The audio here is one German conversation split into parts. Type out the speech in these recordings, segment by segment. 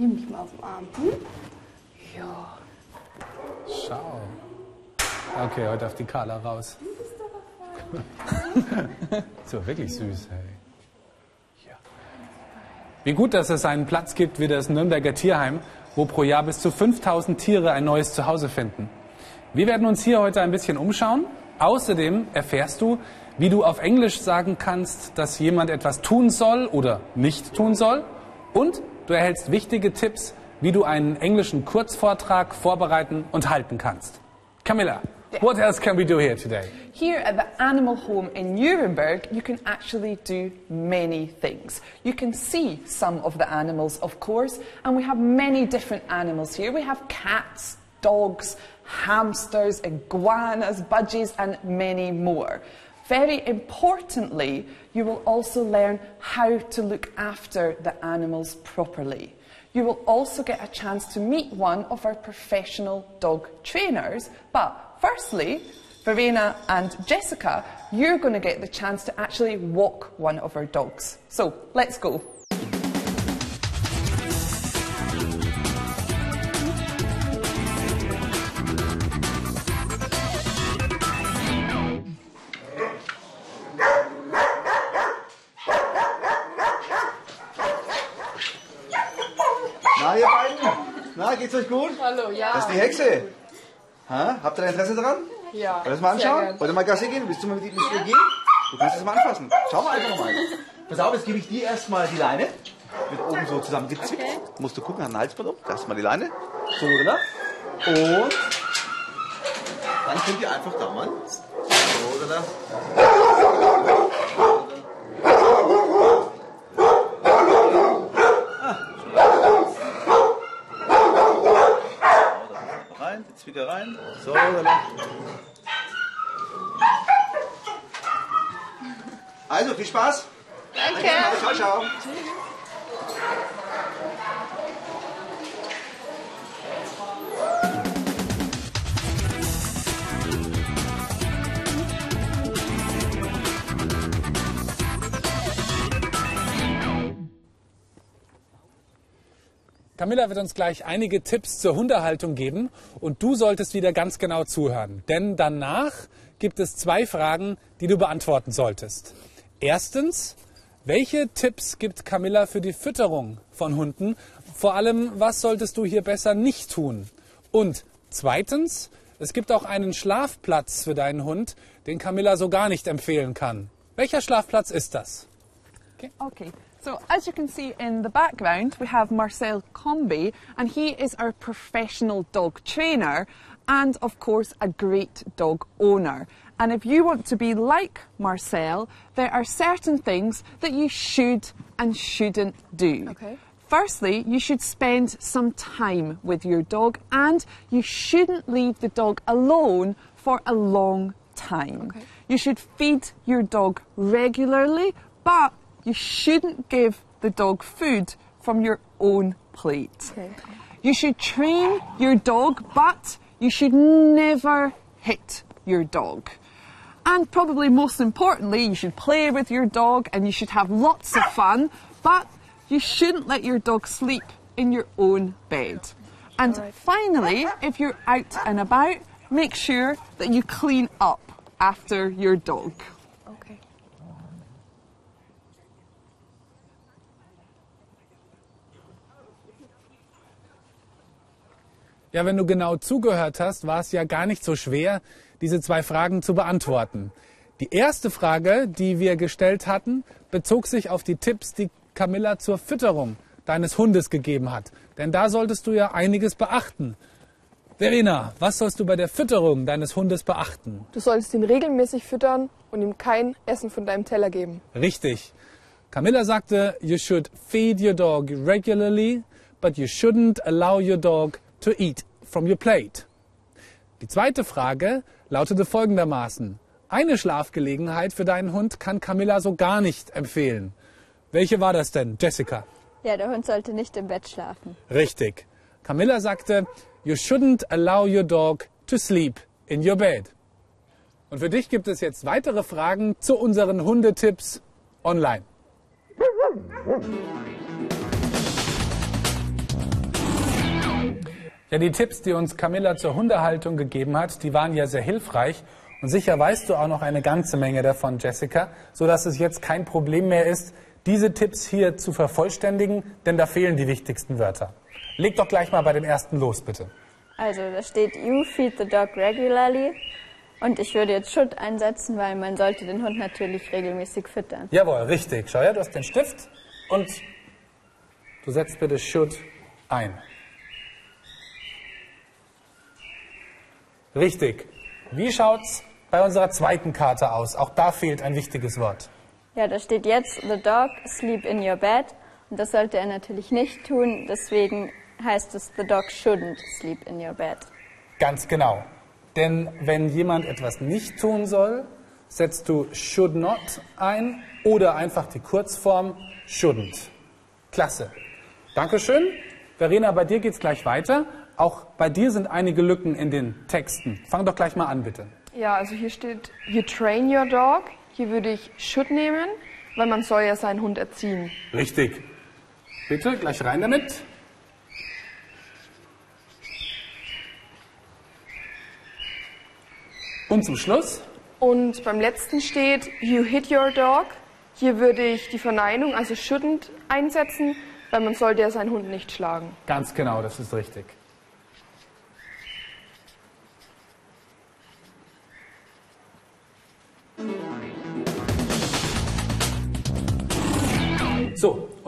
Nimm dich mal auf den Arm. Hm? Ja. Schau. Okay, heute auf die Carla raus. so, wirklich süß, hey. Ja. Wie gut, dass es einen Platz gibt wie das Nürnberger Tierheim, wo pro Jahr bis zu 5000 Tiere ein neues Zuhause finden. Wir werden uns hier heute ein bisschen umschauen. Außerdem erfährst du, wie du auf Englisch sagen kannst, dass jemand etwas tun soll oder nicht tun soll. Und du erhältst wichtige Tipps, wie du einen englischen Kurzvortrag vorbereiten und halten kannst. Camilla, what else can we do here today? Here at the animal home in Nuremberg, you can actually do many things. You can see some of the animals, of course, and we have many different animals here. We have cats, dogs, hamsters, iguanas, budgies, and many more. Very importantly, you will also learn how to look after the animals properly. You will also get a chance to meet one of our professional dog trainers. But firstly, Verena and Jessica, you're going to get the chance to actually walk one of our dogs. So let's go. Hallo, ja. Das ist die Hexe. Ha? Habt ihr da Interesse dran? Ja. Wollt ihr das mal anschauen? Wollt ihr mal Gassi gehen? Willst du mal mit, mit ihr gehen? Du kannst es mal anfassen. Schau mal einfach mal. Pass auf, jetzt gebe ich dir erstmal die Leine. Mit oben so zusammengezwickt. Musst du gucken, hat einen Halsband um. Da ist mal die Leine. So, oder? Und dann könnt ihr einfach da mal. So, oder? Die Zwicker rein. So, oder? Also, viel Spaß. Danke. Ciao, ciao. Camilla wird uns gleich einige Tipps zur Hundehaltung geben und du solltest wieder ganz genau zuhören. Denn danach gibt es zwei Fragen, die du beantworten solltest. Erstens, welche Tipps gibt Camilla für die Fütterung von Hunden? Vor allem, was solltest du hier besser nicht tun? Und zweitens, es gibt auch einen Schlafplatz für deinen Hund, den Camilla so gar nicht empfehlen kann. Welcher Schlafplatz ist das? Okay, so as you can see in the background, we have Marcel Combi, and he is our professional dog trainer and, of course, a great dog owner. And if you want to be like Marcel, there are certain things that you should and shouldn't do. Okay. Firstly, you should spend some time with your dog and you shouldn't leave the dog alone for a long time. Okay. You should feed your dog regularly, but you shouldn't give the dog food from your own plate. Okay. You should train your dog, but you should never hit your dog. And probably most importantly, you should play with your dog and you should have lots of fun, but you shouldn't let your dog sleep in your own bed. And finally, if you're out and about, make sure that you clean up after your dog. Ja, wenn du genau zugehört hast, war es ja gar nicht so schwer, diese zwei Fragen zu beantworten. Die erste Frage, die wir gestellt hatten, bezog sich auf die Tipps, die Camilla zur Fütterung deines Hundes gegeben hat. Denn da solltest du ja einiges beachten. Verena, was sollst du bei der Fütterung deines Hundes beachten? Du solltest ihn regelmäßig füttern und ihm kein Essen von deinem Teller geben. Richtig. Camilla sagte, you should feed your dog regularly, but you shouldn't allow your dog to eat from your plate. Die zweite Frage lautete folgendermaßen. Eine Schlafgelegenheit für deinen Hund kann Camilla so gar nicht empfehlen. Welche war das denn, Jessica? Ja, der Hund sollte nicht im Bett schlafen. Richtig. Camilla sagte, you shouldn't allow your dog to sleep in your bed. Und für dich gibt es jetzt weitere Fragen zu unseren Hundetipps online. Ja, die Tipps, die uns Camilla zur Hundehaltung gegeben hat, die waren ja sehr hilfreich. Und sicher weißt du auch noch eine ganze Menge davon, Jessica, so dass es jetzt kein Problem mehr ist, diese Tipps hier zu vervollständigen, denn da fehlen die wichtigsten Wörter. Leg doch gleich mal bei dem ersten los, bitte. Also da steht, you feed the dog regularly. Und ich würde jetzt Should einsetzen, weil man sollte den Hund natürlich regelmäßig füttern. Jawohl, richtig. Schau her, du hast den Stift und du setzt bitte should ein. Richtig. Wie schaut's bei unserer zweiten Karte aus? Auch da fehlt ein wichtiges Wort. Ja, da steht jetzt, the dog sleep in your bed. Und das sollte er natürlich nicht tun. Deswegen heißt es, the dog shouldn't sleep in your bed. Ganz genau. Denn wenn jemand etwas nicht tun soll, setzt du should not ein oder einfach die Kurzform shouldn't. Klasse. Dankeschön. Verena, bei dir geht's gleich weiter. Auch bei dir sind einige Lücken in den Texten. Fang doch gleich mal an, bitte. Ja, also hier steht, you train your dog. Hier würde ich should nehmen, weil man soll ja seinen Hund erziehen. Richtig. Bitte, gleich rein damit. Und zum Schluss, Und beim letzten steht, you hit your dog. Hier würde ich die Verneinung, also shouldn't, einsetzen, weil man sollte ja seinen Hund nicht schlagen. ganz genau, das ist richtig.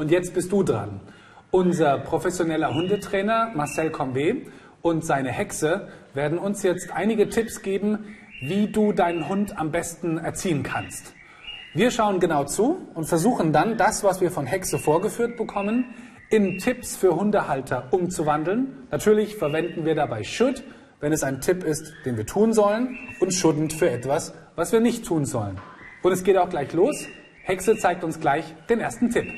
Und jetzt bist du dran. Unser professioneller Hundetrainer Marcel Combe und seine Hexe werden uns jetzt einige Tipps geben, wie du deinen Hund am besten erziehen kannst. Wir schauen genau zu und versuchen dann, das, was wir von Hexe vorgeführt bekommen, in Tipps für Hundehalter umzuwandeln. Natürlich verwenden wir dabei should, wenn es ein Tipp ist, den wir tun sollen, und shouldn't für etwas, was wir nicht tun sollen. Und es geht auch gleich los. Hexe zeigt uns gleich den ersten Tipp.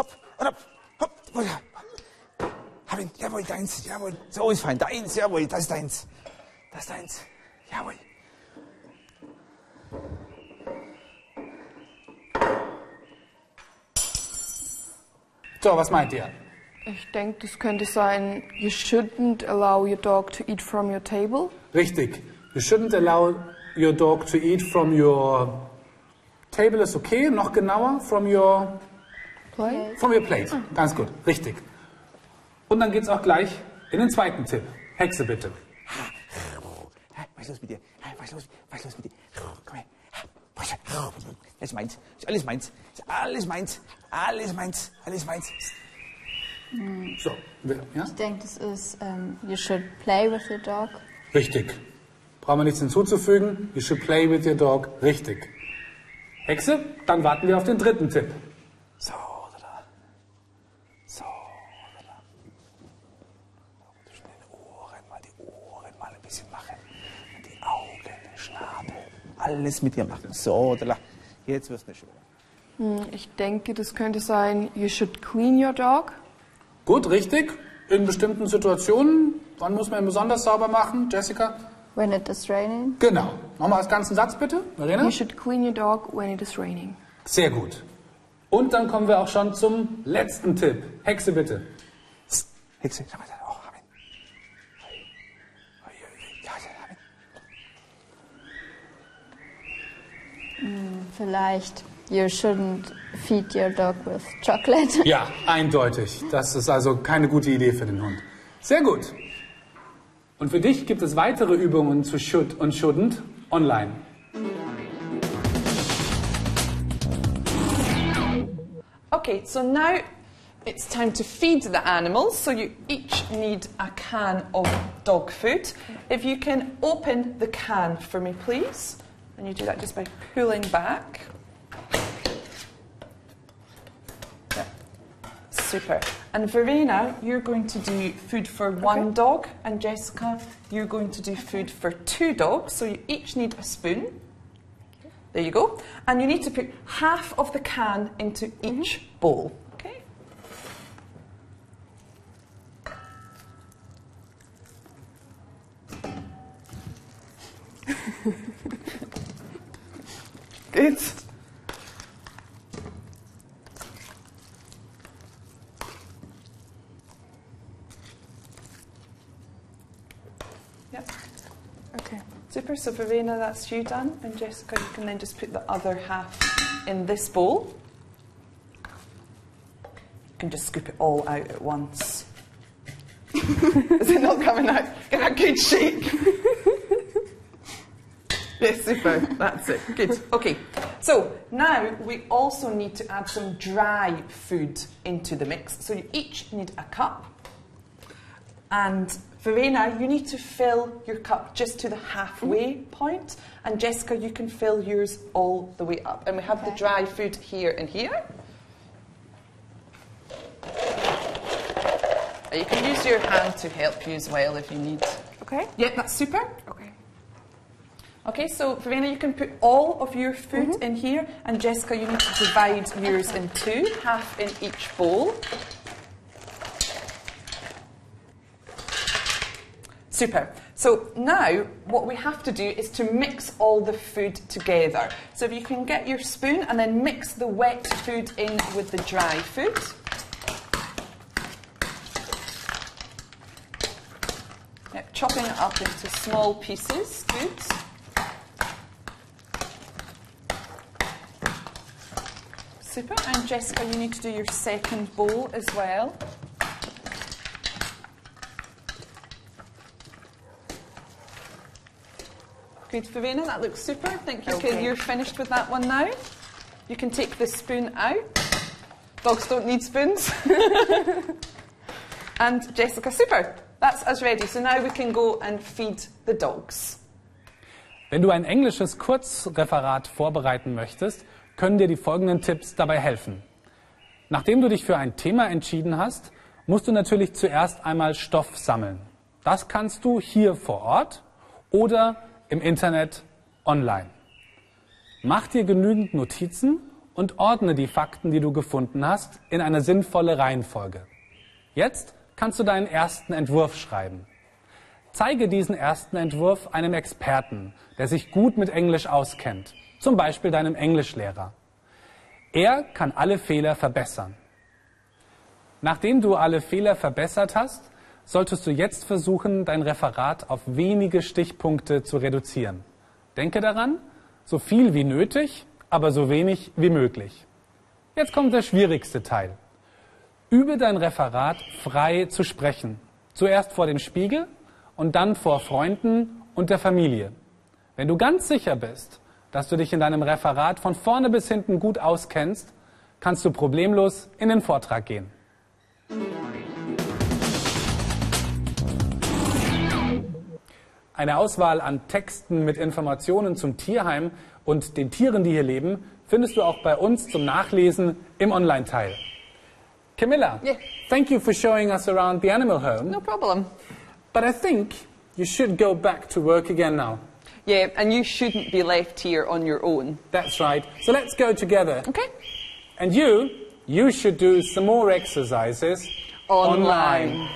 Hopp, hopp, und hopp, hopp. Hab ihn, jawohl, deins, jawohl. So ist fein, deins, jawohl, das ist deins. Das ist deins, jawohl. So, was meint ihr? Ich denke, das könnte sein, you shouldn't allow your dog to eat from your table. Richtig. You shouldn't allow your dog to eat from your table is okay. Noch genauer, from your Play. From your plate. Ganz gut, richtig. Und dann geht's auch gleich in den zweiten Tipp. Hexe bitte. Was ist los mit dir? Was ist los, was ist los mit dir? Komm her. Das ist meins. Das ist alles meins. Das ist alles meins. Alles meins. Alles meins. So, bitte, ja? Ich denke, das ist, ähm, you should play with your dog. Richtig. Brauchen wir nichts hinzuzufügen. You should play with your dog. Richtig. Hexe, dann warten wir auf den dritten Tipp. So, da. So, da. Schnell die Ohren, mal die Ohren mal ein bisschen machen. Die Augen, den Schnabel. Alles mit dir machen. So, da. Jetzt wirst du nicht schön. Ich denke, das könnte sein, you should clean your dog. Gut, richtig. In bestimmten Situationen. Wann muss man ihn besonders sauber machen, Jessica? When it is raining. Genau. Nochmal als ganzen Satz bitte, Verena. You should clean your dog when it is raining. Sehr gut. Und dann kommen wir auch schon zum letzten Tipp. Hexe bitte. Hexe, schau mal. Oh. Vielleicht, you shouldn't feed your dog with chocolate. Ja, eindeutig. Das ist also keine gute Idee für den Hund. Sehr gut. Und für dich gibt es weitere Übungen zu should und shouldn't online. Okay, so now it's time to feed the animals. So you each need a can of dog food. If you can open the can for me, please. And you do that just by pulling back. Yeah. Super. And Verena, you're going to do food for one dog, and Jessica, you're going to do food for two dogs. So you each need a spoon. There you go. And you need to put half of the can into mm-hmm. each bowl. Okay? Good. Yep. Okay. Super. So Verena, that's you done, and Jessica, you can then just put the other half in this bowl. You can just scoop it all out at once. Is it not coming out? Get a good shake. yes, super. That's it. Good. Okay. So now we also need to add some dry food into the mix. So you each need a cup. And Verena, you need to fill your cup just to the halfway point. point, and Jessica, you can fill yours all the way up. And we have the dry food here and here. You can use your hand to help you as well if you need. Okay. Yeah, that's super. Okay. Okay, so Verena, you can put all of your food mm-hmm. in here, and Jessica, you need to divide yours in two, half in each bowl. Super. So now what we have to do is to mix all the food together. So if you can get your spoon and then mix the wet food in with the dry food. Yep, chopping it up into small pieces. Good. Super. And Jessica, you need to do your second bowl as well. Good, Verena. That looks super. I think you can, Okay. you're finished with that one now. You can take the spoon out. Dogs don't need spoons. and Jessica, super. That's us ready. So now we can go and feed the dogs. Wenn du ein englisches Kurzreferat vorbereiten möchtest, können dir die folgenden Tipps dabei helfen. Nachdem du dich für ein Thema entschieden hast, musst du natürlich zuerst einmal Stoff sammeln. Das kannst du hier vor Ort oder im Internet online. Mach dir genügend Notizen und ordne die Fakten, die du gefunden hast, in eine sinnvolle Reihenfolge. Jetzt kannst du deinen ersten Entwurf schreiben. Zeige diesen ersten Entwurf einem Experten, der sich gut mit Englisch auskennt, zum Beispiel deinem Englischlehrer. Er kann alle Fehler verbessern. Nachdem du alle Fehler verbessert hast, solltest du jetzt versuchen, dein Referat auf wenige Stichpunkte zu reduzieren. Denke daran, so viel wie nötig, aber so wenig wie möglich. Jetzt kommt der schwierigste Teil. Übe dein Referat frei zu sprechen. Zuerst vor dem Spiegel und dann vor Freunden und der Familie. Wenn du ganz sicher bist, dass du dich in deinem Referat von vorne bis hinten gut auskennst, kannst du problemlos in den Vortrag gehen. Eine Auswahl an Texten mit Informationen zum Tierheim und den Tieren, die hier leben, findest du auch bei uns zum Nachlesen im Online-Teil. Camilla, Yeah. thank you for showing us around the animal home. No problem. But I think you should go back to work again now. Yeah, and you shouldn't be left here on your own. That's right. So let's go together. Okay? And you, you should do some more exercises Online.